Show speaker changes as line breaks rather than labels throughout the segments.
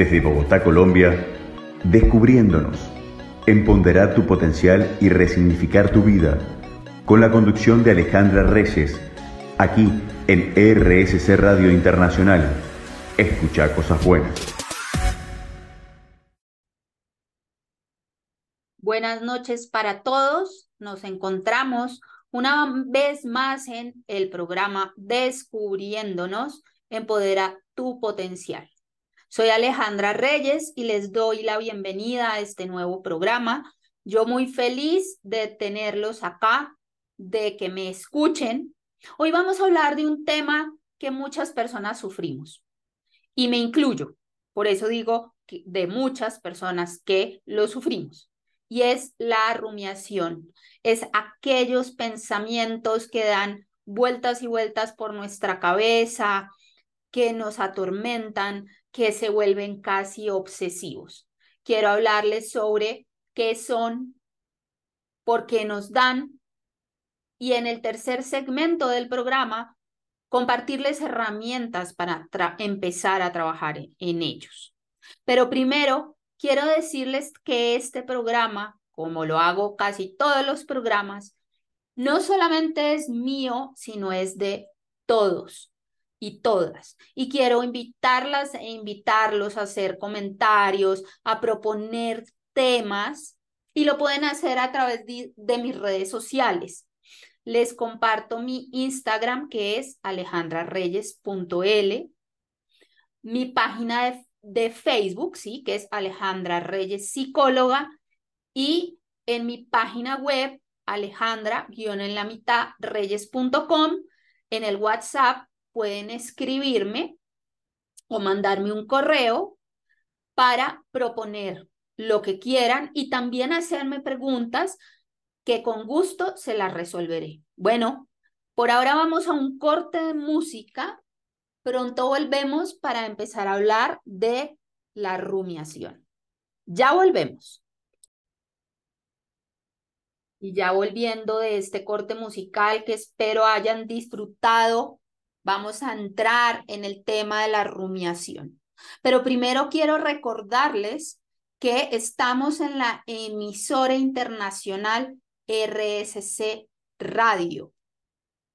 Desde Bogotá, Colombia, descubriéndonos, empoderar tu potencial y resignificar tu vida, con la conducción de Alejandra Reyes, aquí en RSC Radio Internacional. Escucha cosas buenas.
Buenas noches para todos. Nos encontramos una vez más en el programa Descubriéndonos, empodera tu potencial. Soy Alejandra Reyes y les doy la bienvenida a este nuevo programa. Yo muy feliz de tenerlos acá, de que me escuchen. Hoy vamos a hablar de un tema que muchas personas sufrimos y me incluyo. Por eso digo que de muchas personas que lo sufrimos. Y es la rumiación. Es aquellos pensamientos que dan vueltas y vueltas por nuestra cabeza, que nos atormentan, que se vuelven casi obsesivos. Quiero hablarles sobre qué son, por qué nos dan y en el tercer segmento del programa compartirles herramientas para empezar a trabajar en ellos. Pero primero, quiero decirles que este programa, como lo hago casi todos los programas, no solamente es mío, sino es de todos y todas. Y quiero invitarlas e invitarlos a hacer comentarios, a proponer temas y lo pueden hacer a través de, mis redes sociales. Les comparto mi Instagram que es alejandrareyes.l, mi página de, de Facebook, sí, que es Alejandra Reyes Psicóloga y en mi página web alejandra en la mitad reyes.com, en el WhatsApp pueden escribirme o mandarme un correo para proponer lo que quieran y también hacerme preguntas que con gusto se las resolveré. Bueno, por ahora vamos a un corte de música. Pronto volvemos para empezar a hablar de la rumiación. Ya volvemos. Y ya volviendo de este corte musical que espero hayan disfrutado Vamos a entrar en el tema de la rumiación. Pero primero quiero recordarles que estamos en la emisora internacional RSC Radio,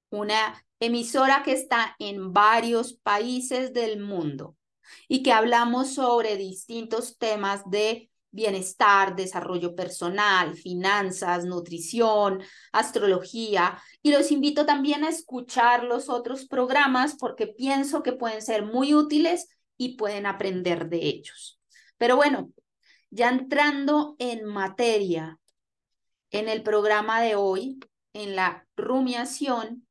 una emisora que está en varios países del mundo y que hablamos sobre distintos temas de bienestar, desarrollo personal, finanzas, nutrición, astrología. Y los invito también a escuchar los otros programas porque pienso que pueden ser muy útiles y pueden aprender de ellos. Pero bueno, ya entrando en materia, en el programa de hoy, en la rumiación,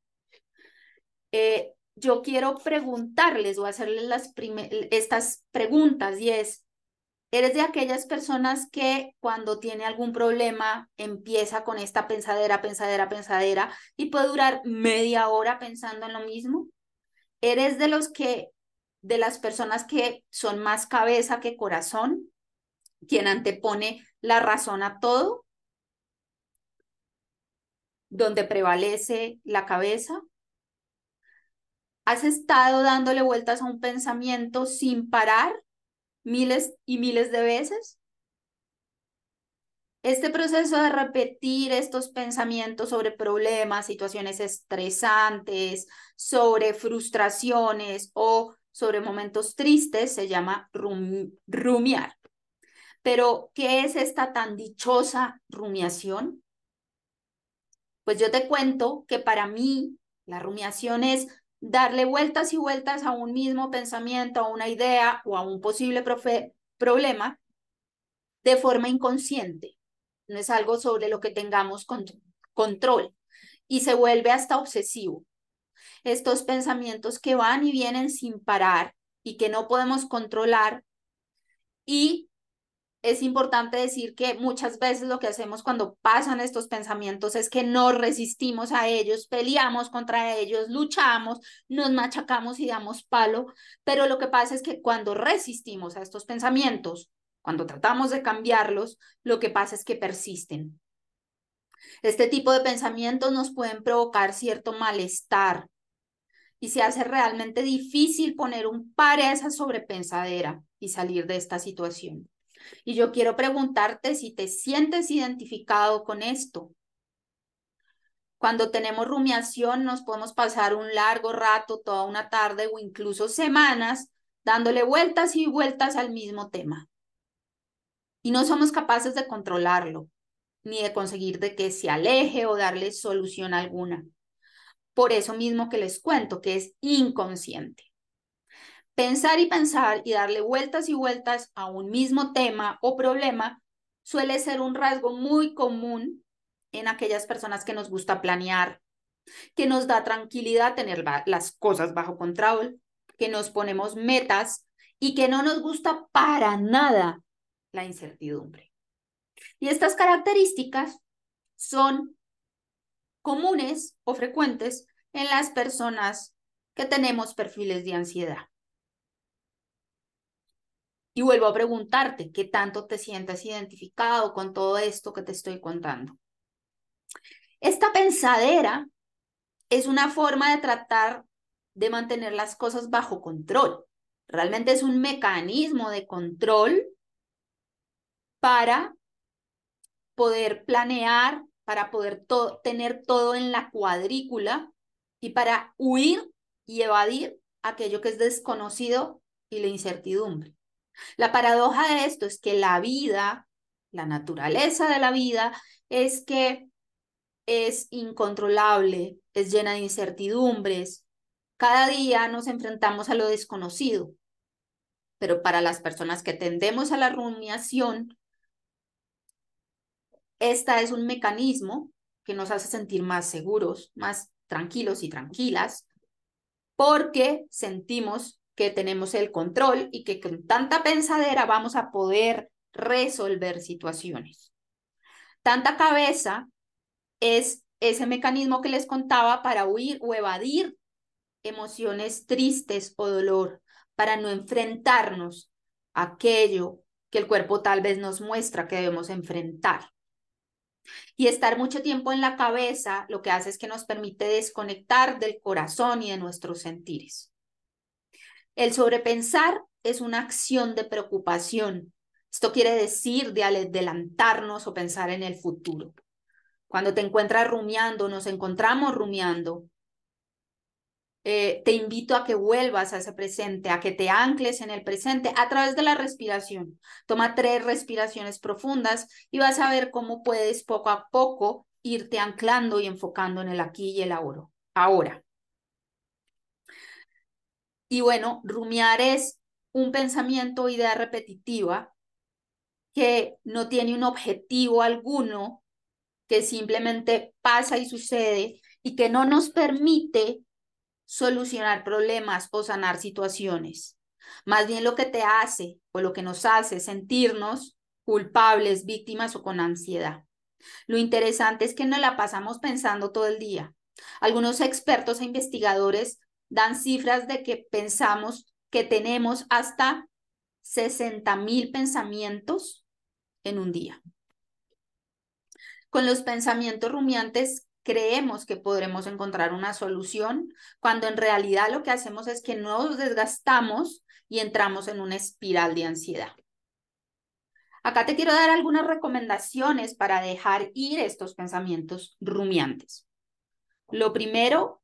eh, yo quiero preguntarles o hacerles las estas preguntas y es, Eres de aquellas personas que cuando tiene algún problema empieza con esta pensadera, pensadera, pensadera y puede durar media hora pensando en lo mismo. Eres de los que, de las personas que son más cabeza que corazón, quien antepone la razón a todo, donde prevalece la cabeza. ¿Has estado dándole vueltas a un pensamiento sin parar miles y miles de veces. Este proceso de repetir estos pensamientos sobre problemas, situaciones estresantes, sobre frustraciones o sobre momentos tristes se llama rumiar. Pero, ¿qué es esta tan dichosa rumiación? Pues yo te cuento que para mí la rumiación es darle vueltas y vueltas a un mismo pensamiento, a una idea o a un posible problema de forma inconsciente. No es algo sobre lo que tengamos control y se vuelve hasta obsesivo. Estos pensamientos que van y vienen sin parar y que no podemos controlar y es importante decir que muchas veces lo que hacemos cuando pasan estos pensamientos es que no resistimos a ellos, peleamos contra ellos, luchamos, nos machacamos y damos palo, pero lo que pasa es que cuando resistimos a estos pensamientos, cuando tratamos de cambiarlos, lo que pasa es que persisten. Este tipo de pensamientos nos pueden provocar cierto malestar y se hace realmente difícil poner un par a esa sobrepensadera y salir de esta situación. Y yo quiero preguntarte si te sientes identificado con esto. Cuando tenemos rumiación nos podemos pasar un largo rato, toda una tarde o incluso semanas dándole vueltas y vueltas al mismo tema. Y no somos capaces de controlarlo, ni de conseguir de que se aleje o darle solución alguna. Por eso mismo que les cuento que es inconsciente. Pensar y pensar y darle vueltas y vueltas a un mismo tema o problema suele ser un rasgo muy común en aquellas personas que nos gusta planear, que nos da tranquilidad tener las cosas bajo control, que nos ponemos metas y que no nos gusta para nada la incertidumbre. Y estas características son comunes o frecuentes en las personas que tenemos perfiles de ansiedad. Y vuelvo a preguntarte, ¿qué tanto te sientes identificado con todo esto que te estoy contando? Esta pensadera es una forma de tratar de mantener las cosas bajo control. Realmente es un mecanismo de control para poder planear, para poder tener todo en la cuadrícula y para huir y evadir aquello que es desconocido y la incertidumbre. La paradoja de esto es que la vida, la naturaleza de la vida, es que es incontrolable, es llena de incertidumbres. Cada día nos enfrentamos a lo desconocido, pero para las personas que tendemos a la rumiación, esta es un mecanismo que nos hace sentir más seguros, más tranquilos y tranquilas, porque sentimos que tenemos el control y que con tanta pensadera vamos a poder resolver situaciones. Tanta cabeza es ese mecanismo que les contaba para huir o evadir emociones tristes o dolor, para no enfrentarnos a aquello que el cuerpo tal vez nos muestra que debemos enfrentar. Y estar mucho tiempo en la cabeza lo que hace es que nos permite desconectar del corazón y de nuestros sentires. El sobrepensar es una acción de preocupación. Esto quiere decir de adelantarnos o pensar en el futuro. Cuando te encuentras rumiando, nos encontramos rumiando, eh, te invito a que vuelvas a ese presente, a que te ancles en el presente a través de la respiración. Toma tres respiraciones profundas y vas a ver cómo puedes poco a poco irte anclando y enfocando en el aquí y el ahora. Ahora. Y bueno, rumiar es un pensamiento o idea repetitiva que no tiene un objetivo alguno, que simplemente pasa y sucede y que no nos permite solucionar problemas o sanar situaciones. Más bien lo que te hace o lo que nos hace sentirnos culpables, víctimas o con ansiedad. Lo interesante es que nos la pasamos pensando todo el día. Algunos expertos e investigadores dan cifras de que pensamos que tenemos hasta 60 mil pensamientos en un día. Con los pensamientos rumiantes creemos que podremos encontrar una solución, cuando en realidad lo que hacemos es que nos desgastamos y entramos en una espiral de ansiedad. Acá te quiero dar algunas recomendaciones para dejar ir estos pensamientos rumiantes. Lo primero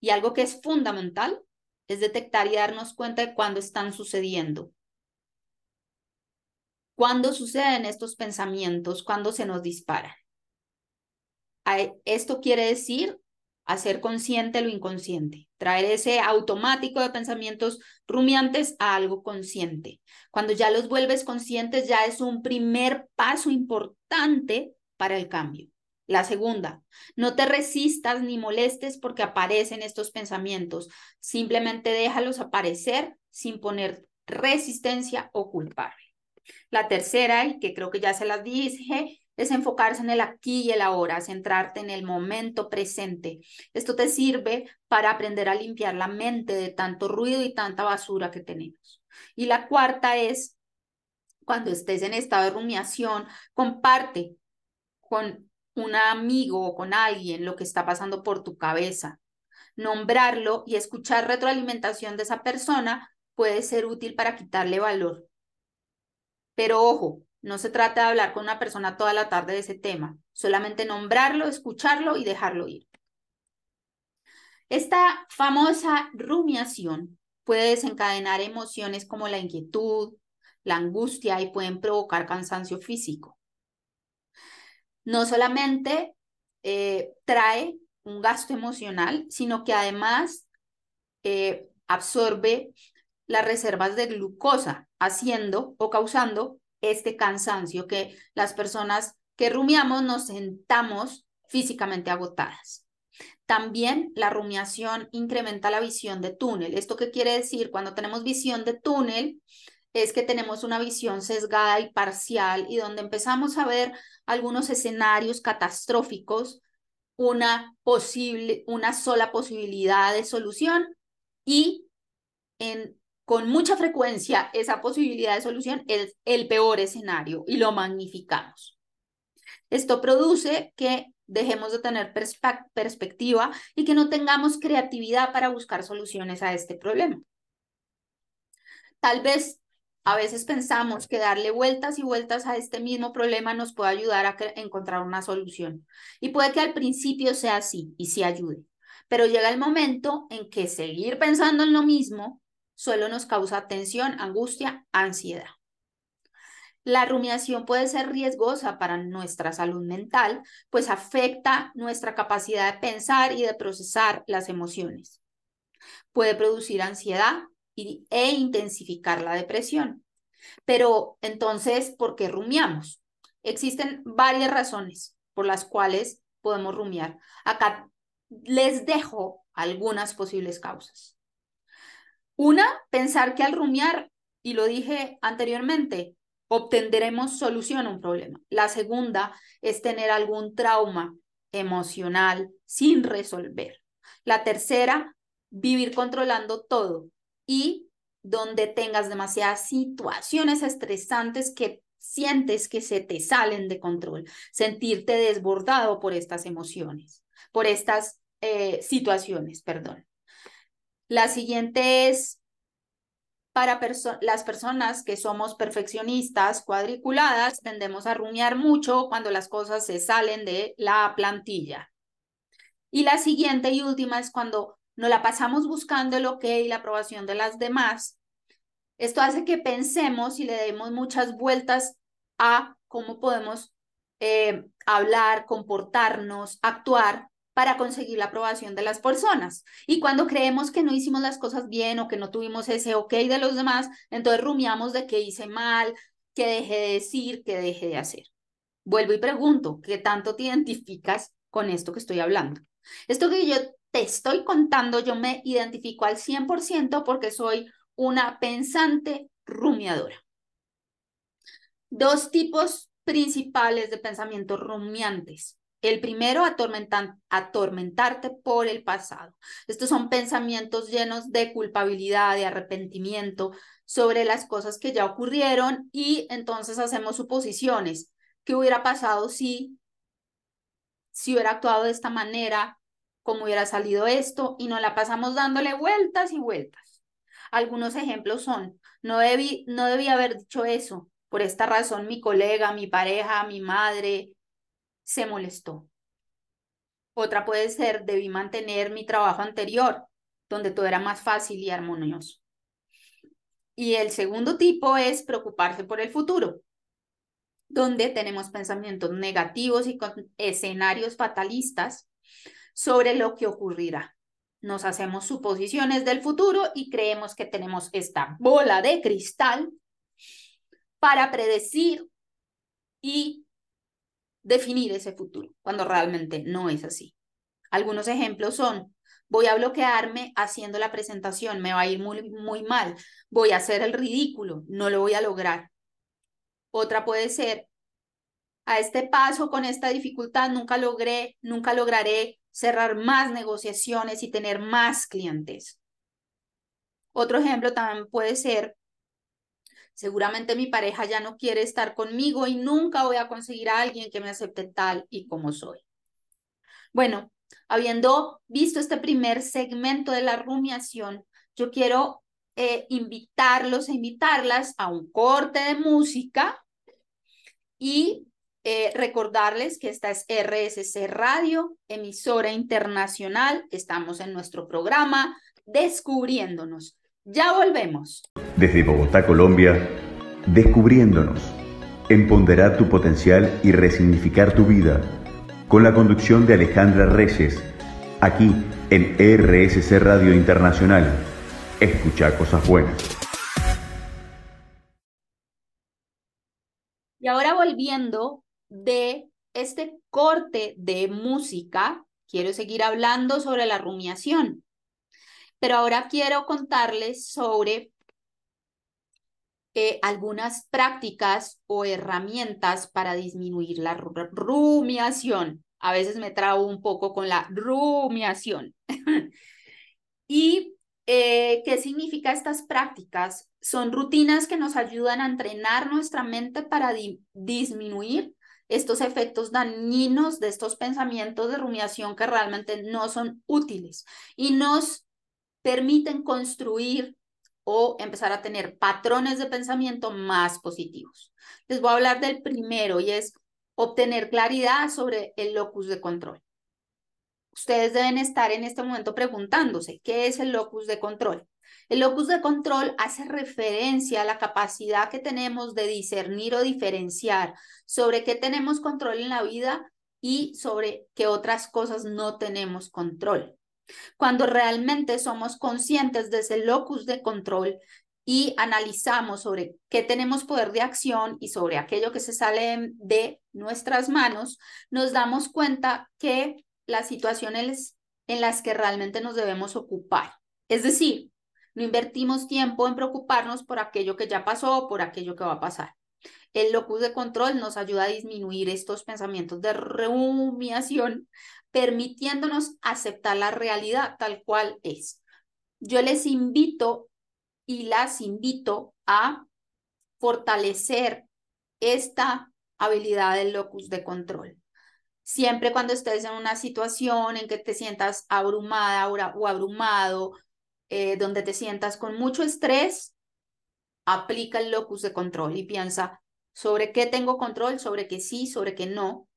y algo que es fundamental es detectar y darnos cuenta de cuándo están sucediendo. ¿Cuándo suceden estos pensamientos? ¿Cuándo se nos disparan? Esto quiere decir hacer consciente lo inconsciente, traer ese automático de pensamientos rumiantes a algo consciente. Cuando ya los vuelves conscientes, ya es un primer paso importante para el cambio. La segunda, no te resistas ni molestes porque aparecen estos pensamientos. Simplemente déjalos aparecer sin poner resistencia o culpable. La tercera, y que creo que ya se las dije, es enfocarse en el aquí y el ahora, centrarte en el momento presente. Esto te sirve para aprender a limpiar la mente de tanto ruido y tanta basura que tenemos. Y la cuarta es, cuando estés en estado de rumiación, comparte con un amigo o con alguien lo que está pasando por tu cabeza. nombrarlo y escuchar retroalimentación de esa persona puede ser útil para quitarle valor. Pero ojo, no se trata de hablar con una persona toda la tarde de ese tema, solamente nombrarlo, escucharlo y dejarlo ir. Esta famosa rumiación puede desencadenar emociones como la inquietud, la angustia y pueden provocar cansancio físico. No solamente eh, trae un gasto emocional, sino que además eh, absorbe las reservas de glucosa, haciendo o causando este cansancio que las personas que rumiamos nos sentamos físicamente agotadas. También la rumiación incrementa la visión de túnel. ¿Esto qué quiere decir? Cuando tenemos visión de túnel, es que tenemos una visión sesgada y parcial y donde empezamos a ver algunos escenarios catastróficos, una posible, una sola posibilidad de solución y en, con mucha frecuencia esa posibilidad de solución es el peor escenario y lo magnificamos. Esto produce que dejemos de tener perspectiva y que no tengamos creatividad para buscar soluciones a este problema. Tal vez a veces pensamos que darle vueltas y vueltas a este mismo problema nos puede ayudar a encontrar una solución. Y puede que al principio sea así y sí ayude. Pero llega el momento en que seguir pensando en lo mismo solo nos causa tensión, angustia, ansiedad. La rumiación puede ser riesgosa para nuestra salud mental, pues afecta nuestra capacidad de pensar y de procesar las emociones. Puede producir ansiedad, e intensificar la depresión. Pero entonces, ¿por qué rumiamos? Existen varias razones por las cuales podemos rumiar. Acá les dejo algunas posibles causas. Una, pensar que al rumiar, y lo dije anteriormente, obtendremos solución a un problema. La segunda es tener algún trauma emocional sin resolver. La tercera, vivir controlando todo, y donde tengas demasiadas situaciones estresantes que sientes que se te salen de control, sentirte desbordado por estas emociones, por estas eh, situaciones, perdón. La siguiente es para las personas que somos perfeccionistas, cuadriculadas, tendemos a rumiar mucho cuando las cosas se salen de la plantilla. Y la siguiente y última es cuando nos la pasamos buscando el ok y la aprobación de las demás. Esto hace que pensemos y le demos muchas vueltas a cómo podemos eh, hablar, comportarnos, actuar para conseguir la aprobación de las personas. Y cuando creemos que no hicimos las cosas bien o que no tuvimos ese ok de los demás, entonces rumiamos de que hice mal, que dejé de decir, que dejé de hacer. Vuelvo y pregunto, ¿qué tanto te identificas con esto que estoy hablando? Esto que yo te estoy contando, yo me identifico al 100% porque soy una pensante rumiadora. Dos tipos principales de pensamientos rumiantes. El primero, atormentarte por el pasado. Estos son pensamientos llenos de culpabilidad, de arrepentimiento sobre las cosas que ya ocurrieron y entonces hacemos suposiciones. ¿Qué hubiera pasado si, si hubiera actuado de esta manera? Cómo hubiera salido esto y nos la pasamos dándole vueltas y vueltas. Algunos ejemplos son, no debí, no debí haber dicho eso, por esta razón mi colega, mi pareja, mi madre se molestó. Otra puede ser, debí mantener mi trabajo anterior, donde todo era más fácil y armonioso. Y el segundo tipo es preocuparse por el futuro, donde tenemos pensamientos negativos y con escenarios fatalistas sobre lo que ocurrirá. Nos hacemos suposiciones del futuro y creemos que tenemos esta bola de cristal para predecir y definir ese futuro, cuando realmente no es así. Algunos ejemplos son, voy a bloquearme haciendo la presentación, me va a ir muy, muy mal, voy a hacer el ridículo, no lo voy a lograr. Otra puede ser, a este paso, con esta dificultad, nunca logré, nunca lograré cerrar más negociaciones y tener más clientes. Otro ejemplo también puede ser, seguramente mi pareja ya no quiere estar conmigo y nunca voy a conseguir a alguien que me acepte tal y como soy. Bueno, Habiendo visto este primer segmento de la rumiación, yo quiero eh, invitarlos e invitarlas a un corte de música y eh, recordarles que esta es RSC Radio, emisora internacional. Estamos en nuestro programa Descubriéndonos. Ya volvemos.
Desde Bogotá, Colombia, Descubriéndonos. Empoderar tu potencial y resignificar tu vida. Con la conducción de Alejandra Reyes. Aquí en RSC Radio Internacional. Escucha cosas buenas.
Y ahora volviendo de este corte de música, quiero seguir hablando sobre la rumiación, pero ahora quiero contarles sobre eh, algunas prácticas o herramientas para disminuir la rumiación. A veces me trago un poco con la rumiación. ¿Y eh, qué significa estas prácticas? Son rutinas que nos ayudan a entrenar nuestra mente para disminuir estos efectos dañinos de estos pensamientos de rumiación que realmente no son útiles y nos permiten construir o empezar a tener patrones de pensamiento más positivos. Les voy a hablar del primero y es obtener claridad sobre el locus de control. Ustedes deben estar en este momento preguntándose, ¿qué es el locus de control? El locus de control hace referencia a la capacidad que tenemos de discernir o diferenciar sobre qué tenemos control en la vida y sobre qué otras cosas no tenemos control. Cuando realmente somos conscientes de ese locus de control y analizamos sobre qué tenemos poder de acción y sobre aquello que se sale de nuestras manos, nos damos cuenta que las situaciones en las que realmente nos debemos ocupar. Es decir, no invertimos tiempo en preocuparnos por aquello que ya pasó o por aquello que va a pasar. El locus de control nos ayuda a disminuir estos pensamientos de rumiación, permitiéndonos aceptar la realidad tal cual es. Yo les invito y las invito a fortalecer esta habilidad del locus de control. Siempre cuando estés en una situación en que te sientas abrumada o abrumado, eh, donde te sientas con mucho estrés, aplica el locus de control y piensa sobre qué tengo control, sobre qué sí, sobre qué no.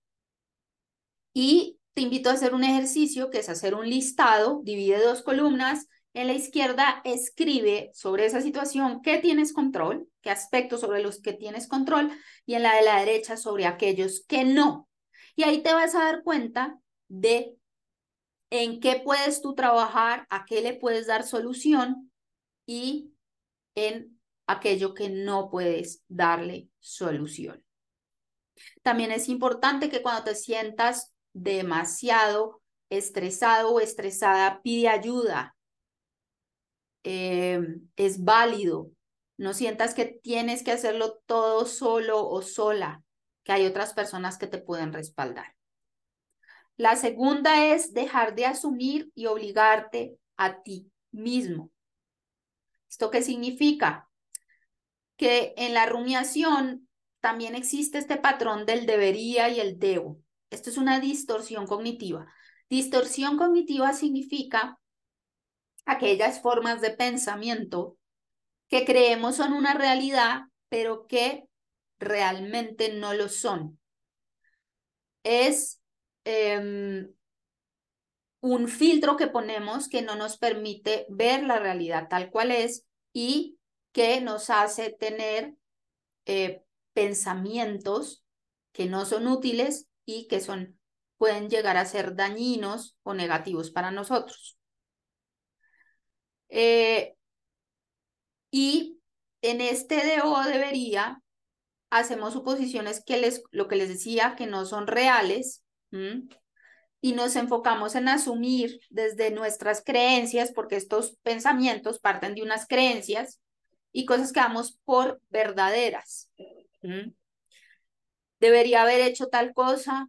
Y te invito a hacer un ejercicio que es hacer un listado, divide dos columnas. En la izquierda escribe sobre esa situación qué tienes control, qué aspectos sobre los que tienes control, y en la de la derecha sobre aquellos que no. Y ahí te vas a dar cuenta de en qué puedes tú trabajar, a qué le puedes dar solución y en aquello que no puedes darle solución. También es importante que cuando te sientas demasiado estresado o estresada, pide ayuda. Em, es válido. No sientas que tienes que hacerlo todo solo o sola, que hay otras personas que te pueden respaldar. La segunda es dejar de asumir y obligarte a ti mismo. ¿Esto qué significa? Que en la rumiación también existe este patrón del debería y el debo. Esto es una distorsión cognitiva. Distorsión cognitiva significa aquellas formas de pensamiento que creemos son una realidad, pero que realmente no lo son. Es Em, un filtro que ponemos que no nos permite ver la realidad tal cual es y que nos hace tener eh, pensamientos que no son útiles y que son, pueden llegar a ser dañinos o negativos para nosotros. Eh, y en este de o debería, hacemos suposiciones que les, lo que les decía, que no son reales, y nos enfocamos en asumir desde nuestras creencias, porque estos pensamientos parten de unas creencias y cosas que damos por verdaderas. Debería haber hecho tal cosa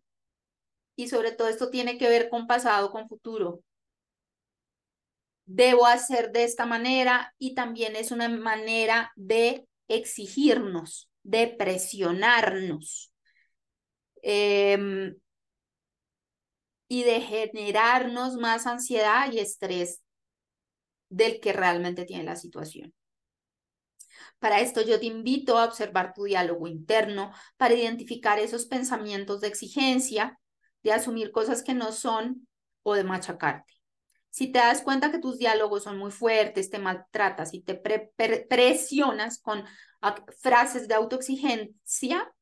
y sobre todo esto tiene que ver con pasado, con futuro. Debo hacer de esta manera y también es una manera de exigirnos, de presionarnos. Eh, y de generarnos más ansiedad y estrés del que realmente tiene la situación. Para esto yo te invito a observar tu diálogo interno para identificar esos pensamientos de exigencia, de asumir cosas que no son o de machacarte. Si te das cuenta que tus diálogos son muy fuertes, te maltratas y te presionas con frases de autoexigencia,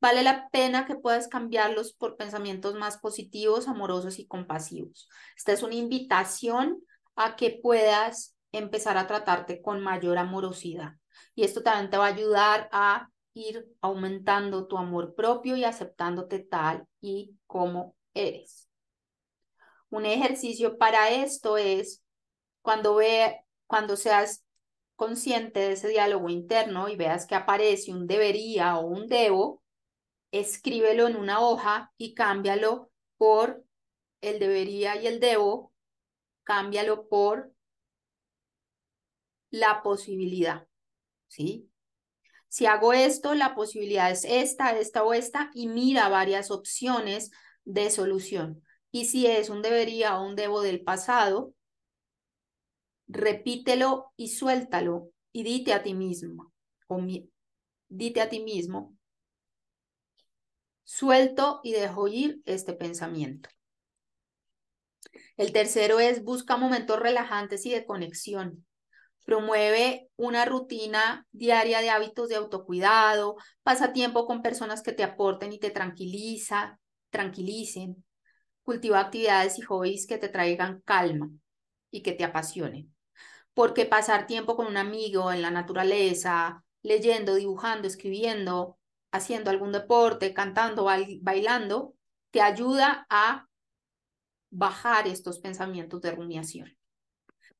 vale la pena que puedas cambiarlos por pensamientos más positivos, amorosos y compasivos. Esta es una invitación a que puedas empezar a tratarte con mayor amorosidad. Y esto también te va a ayudar a ir aumentando tu amor propio y aceptándote tal y como eres. Un ejercicio para esto es cuando, ve, cuando seas consciente de ese diálogo interno y veas que aparece un debería o un debo, escríbelo en una hoja y cámbialo por el debería y el debo, cámbialo por la posibilidad, ¿sí? Si hago esto, la posibilidad es esta, esta o esta, y mira varias opciones de solución. Y si es un debería o un debo del pasado, repítelo y suéltalo y dite a ti mismo, o dite a ti mismo, suelto y dejo ir este pensamiento. El tercero es busca momentos relajantes y de conexión. Promueve una rutina diaria de hábitos de autocuidado, pasa tiempo con personas que te aporten y te tranquiliza, tranquilicen. Cultiva actividades y hobbies que te traigan calma y que te apasionen. Porque pasar tiempo con un amigo en la naturaleza, leyendo, dibujando, escribiendo, haciendo algún deporte, cantando, bailando, te ayuda a bajar estos pensamientos de rumiación.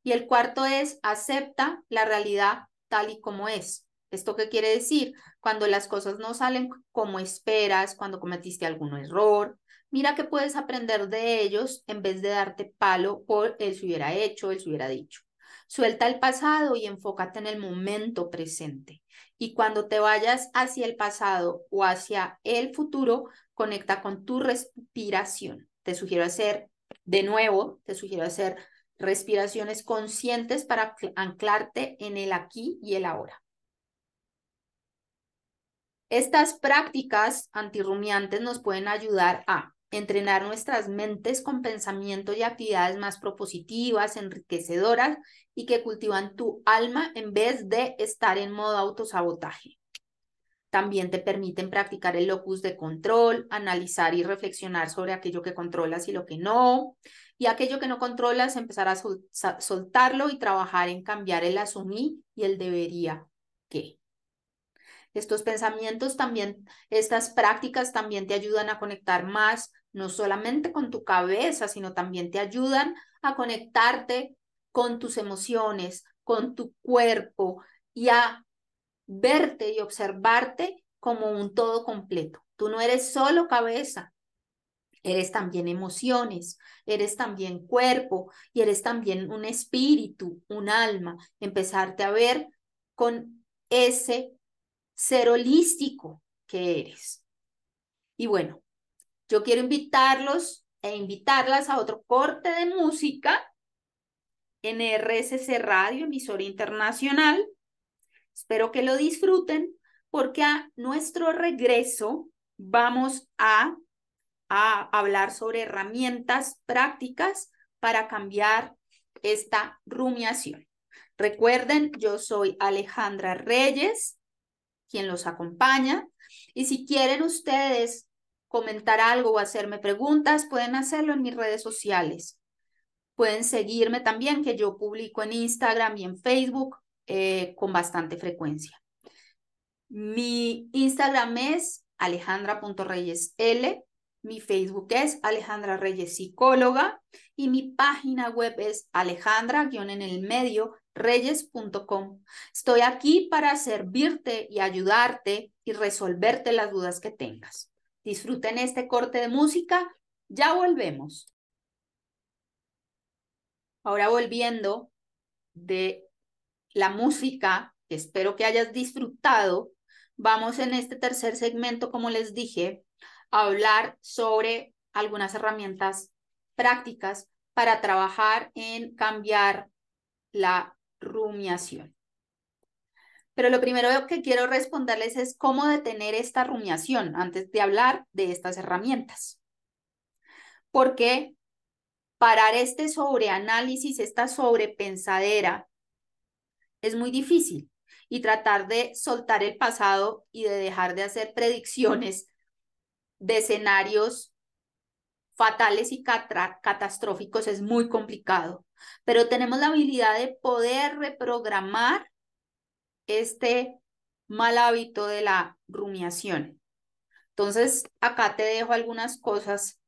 Y el cuarto es acepta la realidad tal y como es. ¿Esto qué quiere decir? Cuando las cosas no salen como esperas, cuando cometiste algún error, Mira que puedes aprender de ellos en vez de darte palo por el se hubiera hecho, el se hubiera dicho. Suelta el pasado y enfócate en el momento presente. Y cuando te vayas hacia el pasado o hacia el futuro, conecta con tu respiración. Te sugiero hacer, de nuevo, te sugiero hacer respiraciones conscientes para anclarte en el aquí y el ahora. Estas prácticas antirrumiantes nos pueden ayudar a entrenar nuestras mentes con pensamientos y actividades más propositivas, enriquecedoras y que cultivan tu alma en vez de estar en modo autosabotaje. También te permiten practicar el locus de control, analizar y reflexionar sobre aquello que controlas y lo que no, y aquello que no controlas, empezar a soltarlo y trabajar en cambiar el asumí y el debería que. Estos pensamientos también, estas prácticas también te ayudan a conectar más, no solamente con tu cabeza, sino también te ayudan a conectarte con tus emociones, con tu cuerpo y a verte y observarte como un todo completo. Tú no eres solo cabeza, eres también emociones, eres también cuerpo y eres también un espíritu, un alma. Empezarte a ver con ese ser holístico que eres. Y bueno, yo quiero invitarlos e invitarlas a otro corte de música en RSC Radio, emisora internacional. Espero que lo disfruten porque a nuestro regreso vamos a, a hablar sobre herramientas prácticas para cambiar esta rumiación. Recuerden, yo soy Alejandra Reyes quien los acompaña. Y si quieren ustedes comentar algo o hacerme preguntas, pueden hacerlo en mis redes sociales. Pueden seguirme también, que yo publico en Instagram y en Facebook eh, con bastante frecuencia. Mi Instagram es alejandra.reyesl, mi Facebook es Alejandra Reyes Psicóloga y mi página web es alejandra en el medio. Estoy aquí para servirte y ayudarte y resolverte las dudas que tengas. Disfruten este corte de música. Ya volvemos. Ahora volviendo de la música, que espero que hayas disfrutado, vamos en este tercer segmento, como les dije, a hablar sobre algunas herramientas prácticas para trabajar en cambiar la rumiación. Pero lo primero que quiero responderles es cómo detener esta rumiación antes de hablar de estas herramientas. Porque parar este sobreanálisis, esta sobrepensadera, es muy difícil y tratar de soltar el pasado y de dejar de hacer predicciones de escenarios fatales y catastróficos es muy complicado, pero tenemos la habilidad de poder reprogramar este mal hábito de la rumiación. Entonces, acá te dejo algunas cosas,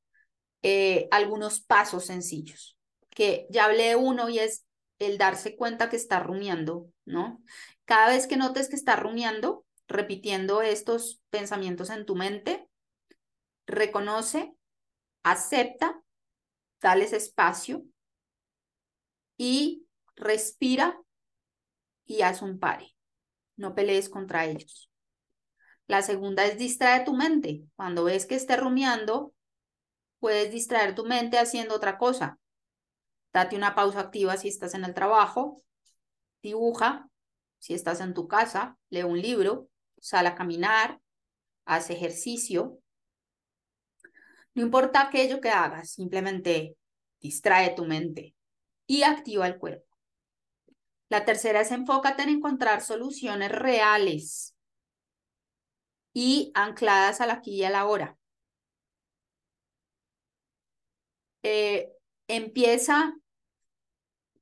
eh, algunos pasos sencillos, que ya hablé de uno y es el darse cuenta que está rumiando, ¿no? Cada vez que notes que está rumiando, repitiendo estos pensamientos en tu mente, reconoce, acepta, dales espacio y respira y haz un pare. No pelees contra ellos. La segunda es distrae tu mente. Cuando ves que esté rumiando, puedes distraer tu mente haciendo otra cosa. Date una pausa activa si estás en el trabajo, dibuja, si estás en tu casa, lee un libro, sal a caminar, haz ejercicio, no importa aquello que hagas, simplemente distrae tu mente y activa el cuerpo. La tercera es enfócate en encontrar soluciones reales y ancladas al aquí y a la hora. Eh, empieza,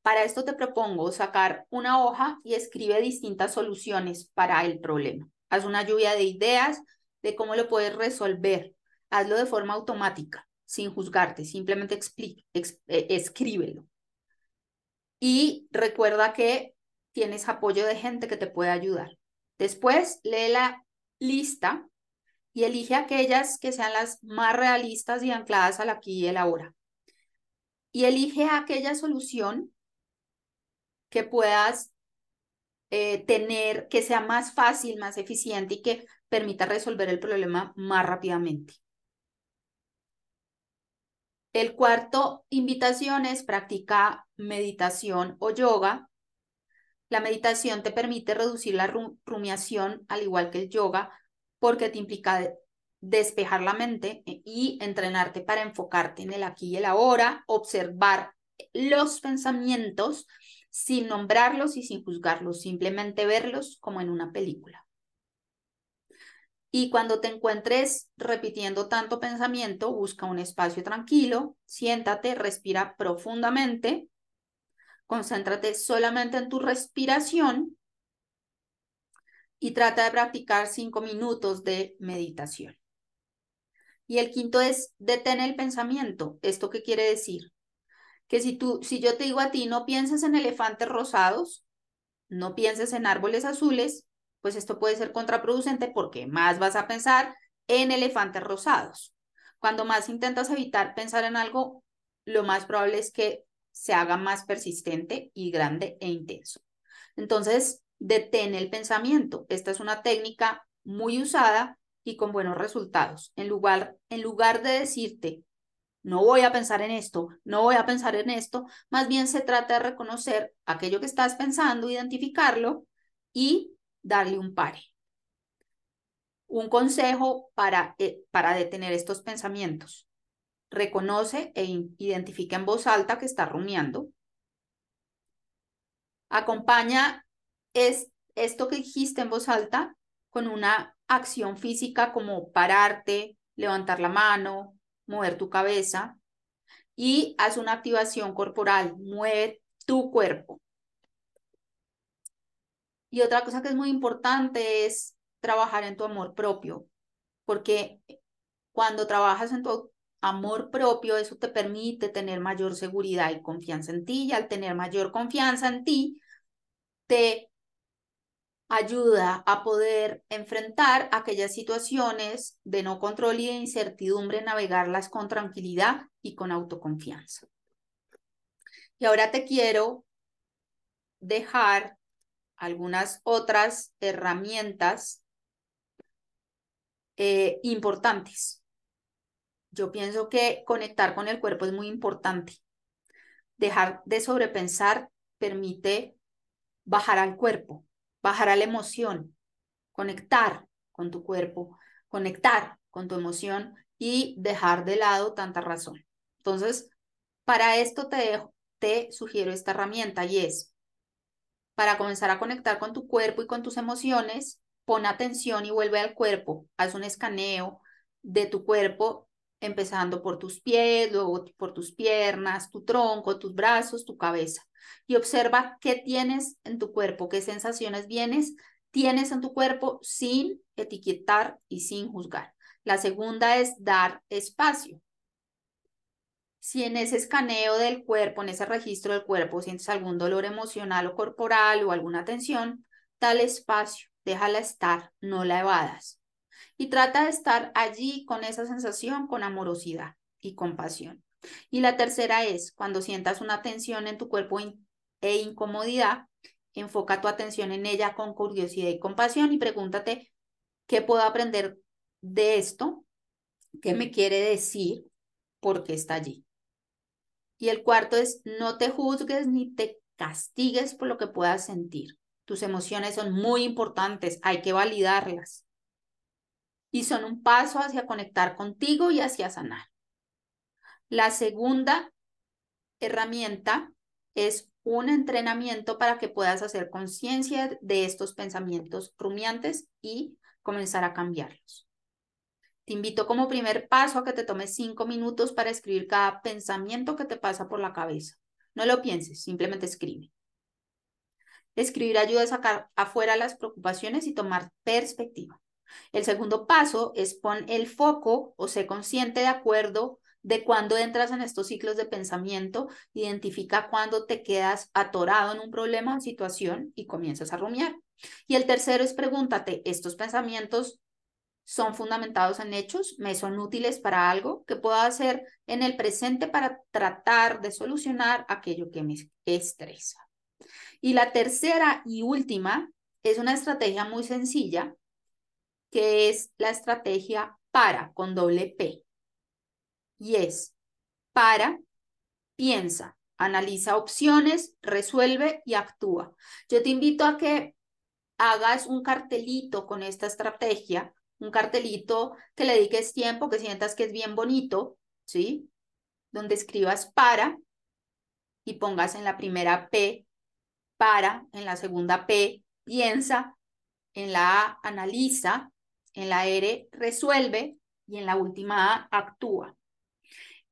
para esto te propongo sacar una hoja y escribe distintas soluciones para el problema. Haz una lluvia de ideas de cómo lo puedes resolver hazlo de forma automática, sin juzgarte, simplemente eh, escríbelo. Y recuerda que tienes apoyo de gente que te puede ayudar. Después, lee la lista y elige aquellas que sean las más realistas y ancladas al aquí y el ahora. Y elige aquella solución que puedas eh, tener, que sea más fácil, más eficiente y que permita resolver el problema más rápidamente. El cuarto invitación es practicar meditación o yoga. La meditación te permite reducir la rumiación, al igual que el yoga, porque te implica despejar la mente eh, y entrenarte para enfocarte en el aquí y el ahora, observar los pensamientos sin nombrarlos y sin juzgarlos, simplemente verlos como en una película. Y cuando te encuentres repitiendo tanto pensamiento, busca un espacio tranquilo, siéntate, respira profundamente, concéntrate solamente en tu respiración y trata de practicar cinco minutos de meditación. Y el quinto es detén el pensamiento. ¿Esto qué quiere decir? Que si tú, si yo te digo a ti, no pienses en elefantes rosados, no pienses en árboles azules, pues esto puede ser contraproducente porque más vas a pensar en elefantes rosados. Cuando más intentas evitar pensar en algo, lo más probable es que se haga más persistente y grande e intenso. Entonces, detén el pensamiento. Esta es una técnica muy usada y con buenos resultados. En lugar, en lugar de decirte, no voy a pensar en esto, no voy a pensar en esto, más bien se trata de reconocer aquello que estás pensando, identificarlo y darle un pare. Un consejo para, eh, para detener estos pensamientos. Reconoce e identifica en voz alta que está rumiando. Acompaña es, esto que dijiste en voz alta con una acción física como pararte, levantar la mano, mover tu cabeza y haz una activación corporal, mueve tu cuerpo. Y otra cosa que es muy importante es trabajar en tu amor propio, porque cuando trabajas en tu amor propio, eso te permite tener mayor seguridad y confianza en ti, y al tener mayor confianza en ti, te ayuda a poder enfrentar aquellas situaciones de no control y de incertidumbre, navegarlas con tranquilidad y con autoconfianza. Y ahora te quiero dejar algunas otras herramientas eh, importantes. yo pienso que conectar con el cuerpo es muy importante. Dejar de sobrepensar permite bajar al cuerpo, bajar a la emoción, conectar con tu cuerpo, conectar con tu emoción y dejar de lado tanta razón. Entonces, para esto te, te sugiero esta herramienta y es, para comenzar a conectar con tu cuerpo y con tus emociones, pon atención y vuelve al cuerpo, haz un escaneo de tu cuerpo, empezando por tus pies, luego por tus piernas, tu tronco, tus brazos, tu cabeza. Y observa qué tienes en tu cuerpo, qué sensaciones vienes, tienes en tu cuerpo sin etiquetar y sin juzgar. La segunda es dar espacio. Si en ese escaneo del cuerpo, en ese registro del cuerpo, sientes algún dolor emocional o corporal o alguna tensión, dale espacio déjala estar, no la evadas. Y trata de estar allí con esa sensación, con amorosidad y compasión. Y la tercera es, cuando sientas una tensión en tu cuerpo e incomodidad, enfoca tu atención en ella con curiosidad y compasión y pregúntate, ¿qué puedo aprender de esto? ¿Qué me quiere decir? ¿Por qué está allí? Y el cuarto es, no te juzgues ni te castigues por lo que puedas sentir. Tus emociones son muy importantes, hay que validarlas. Y son un paso hacia conectar contigo y hacia sanar. La segunda herramienta es un entrenamiento para que puedas hacer conciencia de estos pensamientos rumiantes y comenzar a cambiarlos. Te invito como primer paso a que te tomes cinco minutos para escribir cada pensamiento que te pasa por la cabeza. No lo pienses, simplemente escribe. Escribir ayuda a sacar afuera las preocupaciones y tomar perspectiva. El segundo paso es pon el foco o sé consciente de acuerdo de cuándo entras en estos ciclos de pensamiento, identifica cuándo te quedas atorado en un problema o situación y comienzas a rumiar. Y el tercero es pregúntate, ¿estos pensamientos son fundamentados en hechos? ¿Me son útiles para algo? que puedo hacer en el presente para tratar de solucionar aquello que me estresa? Y la tercera y última es una estrategia muy sencilla, que es la estrategia para con doble P. Y es para, piensa, analiza opciones, resuelve y actúa. Yo te invito a que hagas un cartelito con esta estrategia, un cartelito que le dediques tiempo, que sientas que es bien bonito, ¿sí? Donde escribas para y pongas en la primera P para, en la segunda P, piensa, en la A, analiza, en la R, resuelve y en la última A, actúa.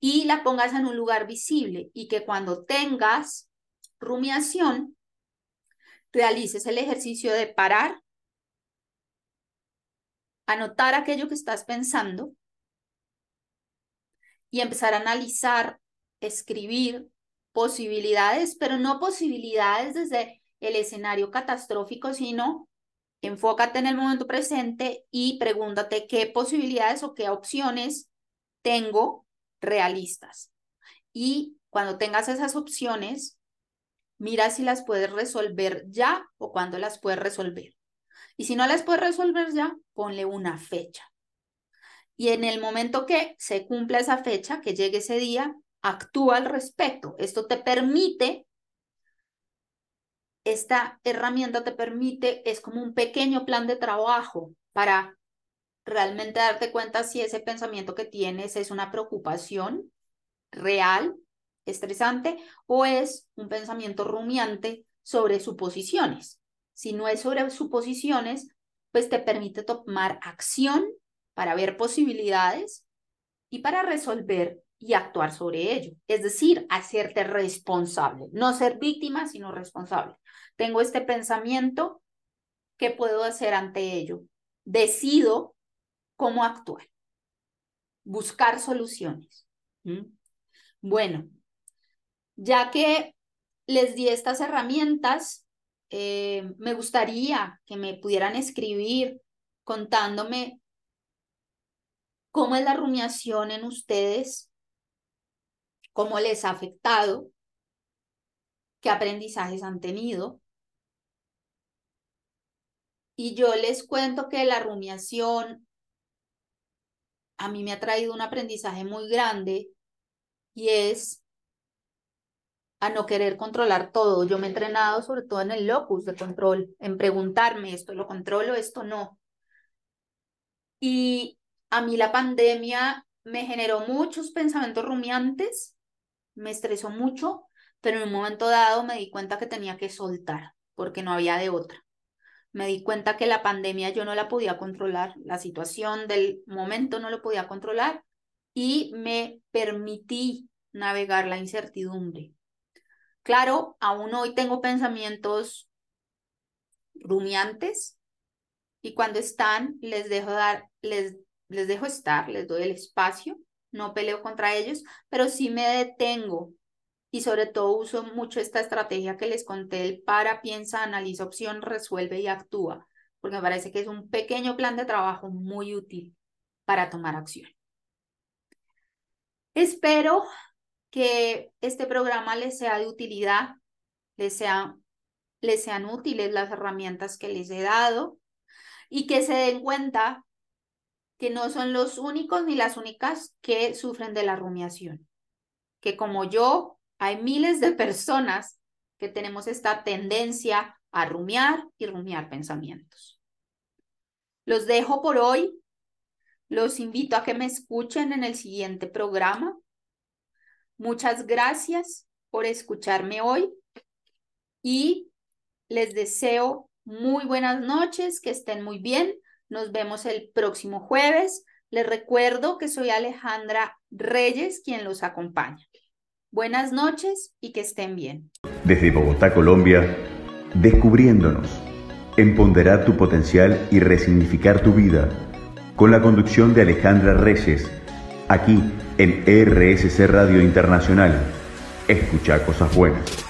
Y la pongas en un lugar visible y que cuando tengas rumiación, realices el ejercicio de parar, anotar aquello que estás pensando y empezar a analizar, escribir posibilidades, pero no posibilidades desde el escenario catastrófico, sino enfócate en el momento presente y pregúntate qué posibilidades o qué opciones tengo realistas. Y cuando tengas esas opciones, mira si las puedes resolver ya o cuándo las puedes resolver. Y si no las puedes resolver ya, ponle una fecha. Y en el momento que se cumpla esa fecha, que llegue ese día, actúa al respecto. Esto te permite, esta herramienta te permite, es como un pequeño plan de trabajo para realmente darte cuenta si ese pensamiento que tienes es una preocupación real, estresante, o es un pensamiento rumiante sobre suposiciones. Si no es sobre suposiciones, pues te permite tomar acción para ver posibilidades y para resolver y actuar sobre ello. Es decir, hacerte responsable, no ser víctima, sino responsable. Tengo este pensamiento, ¿qué puedo hacer ante ello? Decido cómo actuar, buscar soluciones. Bueno, ya que les di estas herramientas, eh, me gustaría que me pudieran escribir contándome cómo es la rumiación en ustedes, cómo les ha afectado, qué aprendizajes han tenido. Y yo les cuento que la rumiación a mí me ha traído un aprendizaje muy grande y es a no querer controlar todo. Yo me he entrenado sobre todo en el locus de control, en preguntarme esto lo controlo, esto no. Y a mí la pandemia me generó muchos pensamientos rumiantes, me estresó mucho, pero en un momento dado me di cuenta que tenía que soltar, porque no había de otra. Me di cuenta que la pandemia yo no la podía controlar, la situación del momento no lo podía controlar y me permití navegar la incertidumbre. Claro, aún hoy tengo pensamientos rumiantes y cuando están les dejo dar, les, les dejo estar, les doy el espacio, no peleo contra ellos, pero sí me detengo y sobre todo uso mucho esta estrategia que les conté, el para, piensa, analiza opción, resuelve y actúa, porque me parece que es un pequeño plan de trabajo muy útil para tomar acción. Espero que este programa les sea de utilidad, les, sea, les sean útiles las herramientas que les he dado y que se den cuenta que no son los únicos ni las únicas que sufren de la rumiación, que como yo, hay miles de personas que tenemos esta tendencia a rumiar y rumiar pensamientos. Los dejo por hoy. Los invito a que me escuchen en el siguiente programa. Muchas gracias por escucharme hoy y les deseo muy buenas noches, que estén muy bien. Nos vemos el próximo jueves. Les recuerdo que soy Alejandra Reyes quien los acompaña. Buenas noches y que estén bien.
Desde Bogotá, Colombia, descubriéndonos, empoderar tu potencial y resignificar tu vida, con la conducción de Alejandra Reyes, aquí en RSC Radio Internacional. Escucha cosas buenas.